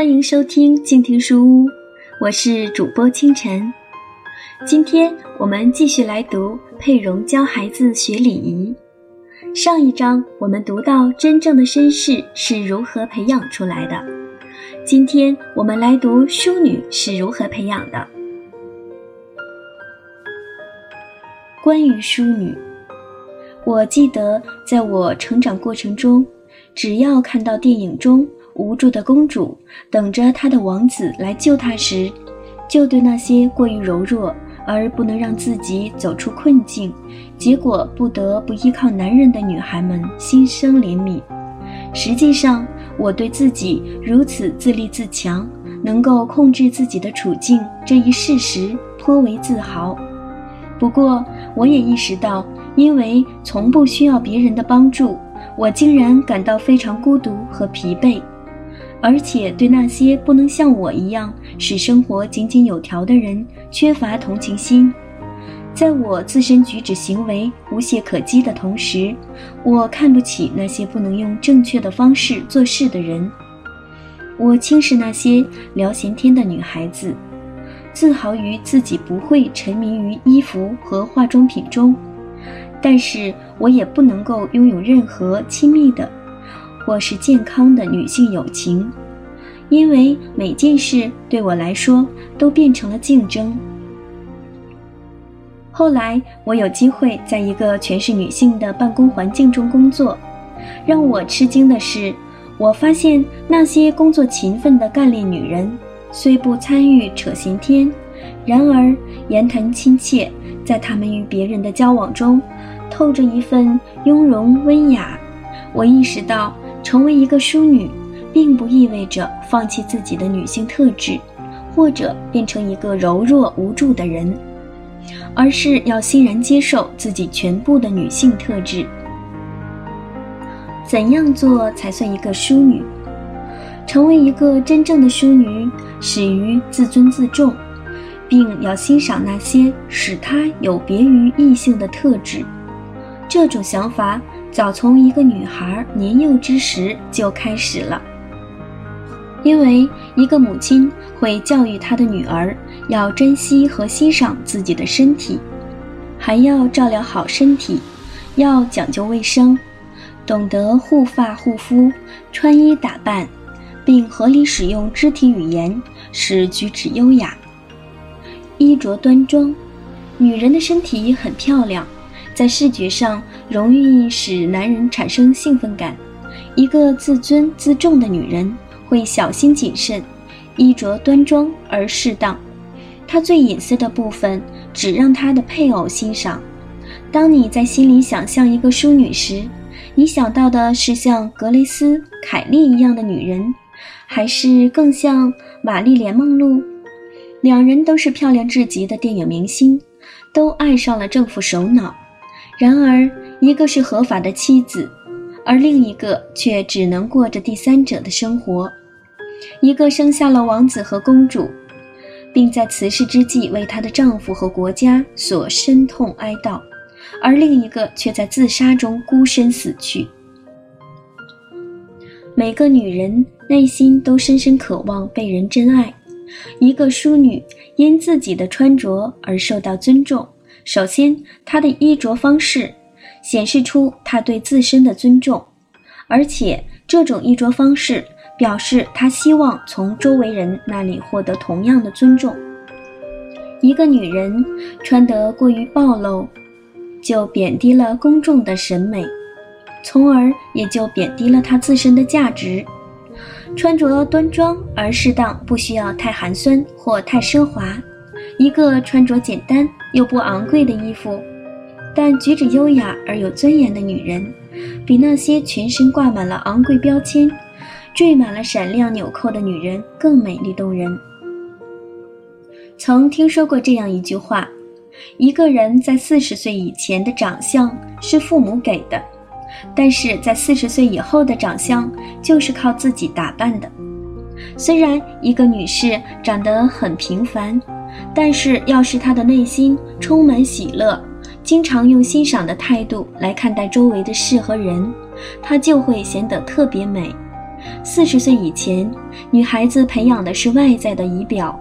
欢迎收听静听书屋，我是主播清晨。今天我们继续来读佩蓉教孩子学礼仪。上一章我们读到真正的绅士是如何培养出来的，今天我们来读淑女是如何培养的。关于淑女，我记得在我成长过程中，只要看到电影中。无助的公主等着她的王子来救她时，就对那些过于柔弱而不能让自己走出困境，结果不得不依靠男人的女孩们心生怜悯。实际上，我对自己如此自立自强，能够控制自己的处境这一事实颇为自豪。不过，我也意识到，因为从不需要别人的帮助，我竟然感到非常孤独和疲惫。而且对那些不能像我一样使生活井井有条的人缺乏同情心，在我自身举止行为无懈可击的同时，我看不起那些不能用正确的方式做事的人。我轻视那些聊闲天的女孩子，自豪于自己不会沉迷于衣服和化妆品中，但是我也不能够拥有任何亲密的。或是健康的女性友情，因为每件事对我来说都变成了竞争。后来我有机会在一个全是女性的办公环境中工作，让我吃惊的是，我发现那些工作勤奋的干练女人，虽不参与扯闲天，然而言谈亲切，在她们与别人的交往中，透着一份雍容温雅。我意识到。成为一个淑女，并不意味着放弃自己的女性特质，或者变成一个柔弱无助的人，而是要欣然接受自己全部的女性特质。怎样做才算一个淑女？成为一个真正的淑女，始于自尊自重，并要欣赏那些使她有别于异性的特质。这种想法。早从一个女孩年幼之时就开始了，因为一个母亲会教育她的女儿要珍惜和欣赏自己的身体，还要照料好身体，要讲究卫生，懂得护发护肤、穿衣打扮，并合理使用肢体语言，使举止优雅、衣着端庄。女人的身体很漂亮。在视觉上容易使男人产生兴奋感。一个自尊自重的女人会小心谨慎，衣着端庄而适当。她最隐私的部分只让她的配偶欣赏。当你在心里想象一个淑女时，你想到的是像格雷斯、凯莉一样的女人，还是更像玛丽莲·梦露？两人都是漂亮至极的电影明星，都爱上了政府首脑。然而，一个是合法的妻子，而另一个却只能过着第三者的生活。一个生下了王子和公主，并在辞世之际为她的丈夫和国家所深痛哀悼，而另一个却在自杀中孤身死去。每个女人内心都深深渴望被人真爱。一个淑女因自己的穿着而受到尊重。首先，她的衣着方式显示出她对自身的尊重，而且这种衣着方式表示她希望从周围人那里获得同样的尊重。一个女人穿得过于暴露，就贬低了公众的审美，从而也就贬低了她自身的价值。穿着端庄而适当，不需要太寒酸或太奢华。一个穿着简单又不昂贵的衣服，但举止优雅而有尊严的女人，比那些全身挂满了昂贵标签、缀满了闪亮纽扣的女人更美丽动人。曾听说过这样一句话：一个人在四十岁以前的长相是父母给的，但是在四十岁以后的长相就是靠自己打扮的。虽然一个女士长得很平凡。但是，要是她的内心充满喜乐，经常用欣赏的态度来看待周围的事和人，她就会显得特别美。四十岁以前，女孩子培养的是外在的仪表，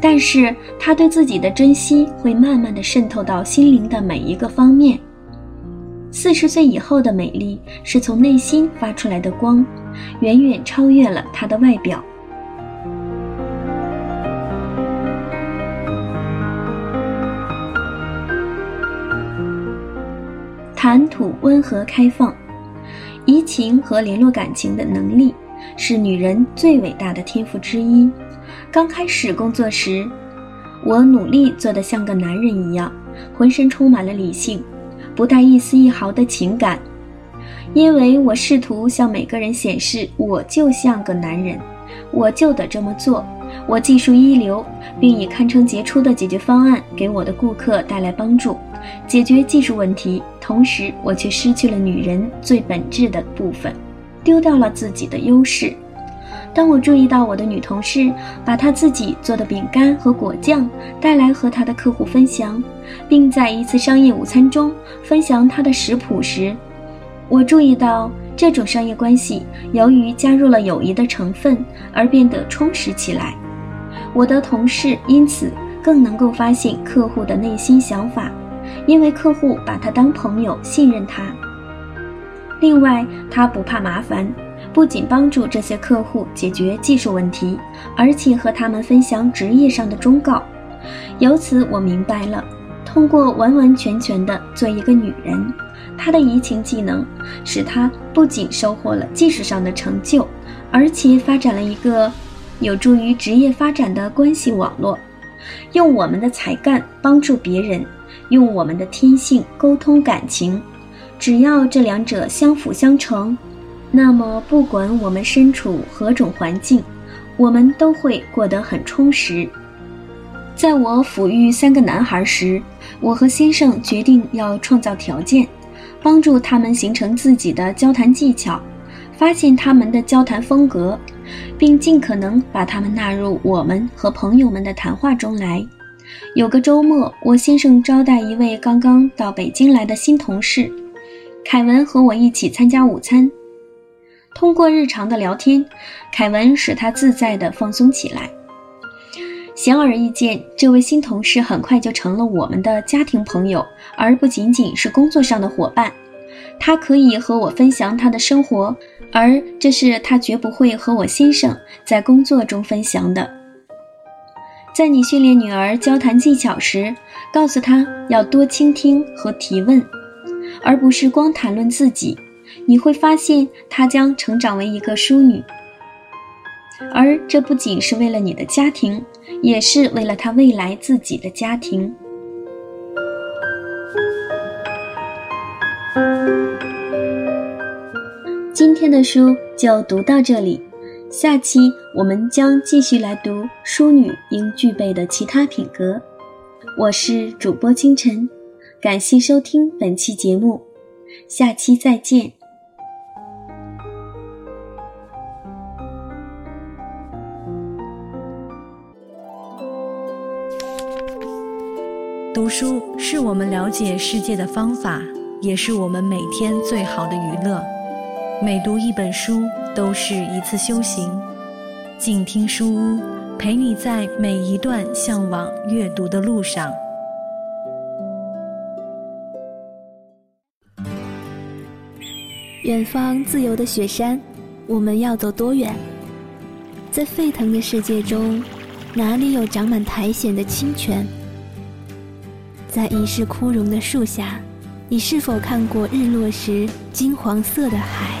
但是她对自己的珍惜会慢慢的渗透到心灵的每一个方面。四十岁以后的美丽是从内心发出来的光，远远超越了她的外表。谈吐温和开放，移情和联络感情的能力是女人最伟大的天赋之一。刚开始工作时，我努力做得像个男人一样，浑身充满了理性，不带一丝一毫的情感，因为我试图向每个人显示我就像个男人，我就得这么做。我技术一流，并以堪称杰出的解决方案给我的顾客带来帮助，解决技术问题。同时，我却失去了女人最本质的部分，丢掉了自己的优势。当我注意到我的女同事把她自己做的饼干和果酱带来和她的客户分享，并在一次商业午餐中分享她的食谱时，我注意到。这种商业关系由于加入了友谊的成分而变得充实起来。我的同事因此更能够发现客户的内心想法，因为客户把他当朋友，信任他。另外，他不怕麻烦，不仅帮助这些客户解决技术问题，而且和他们分享职业上的忠告。由此，我明白了，通过完完全全的做一个女人。她的移情技能使她不仅收获了技术上的成就，而且发展了一个有助于职业发展的关系网络。用我们的才干帮助别人，用我们的天性沟通感情，只要这两者相辅相成，那么不管我们身处何种环境，我们都会过得很充实。在我抚育三个男孩时，我和先生决定要创造条件。帮助他们形成自己的交谈技巧，发现他们的交谈风格，并尽可能把他们纳入我们和朋友们的谈话中来。有个周末，我先生招待一位刚刚到北京来的新同事，凯文和我一起参加午餐。通过日常的聊天，凯文使他自在地放松起来。显而易见，这位新同事很快就成了我们的家庭朋友，而不仅仅是工作上的伙伴。他可以和我分享他的生活，而这是他绝不会和我先生在工作中分享的。在你训练女儿交谈技巧时，告诉她要多倾听和提问，而不是光谈论自己。你会发现，她将成长为一个淑女。而这不仅是为了你的家庭，也是为了她未来自己的家庭。今天的书就读到这里，下期我们将继续来读淑女应具备的其他品格。我是主播清晨，感谢收听本期节目，下期再见。读书是我们了解世界的方法，也是我们每天最好的娱乐。每读一本书都是一次修行。静听书屋，陪你在每一段向往阅读的路上。远方自由的雪山，我们要走多远？在沸腾的世界中，哪里有长满苔藓的清泉？在一世枯荣的树下，你是否看过日落时金黄色的海？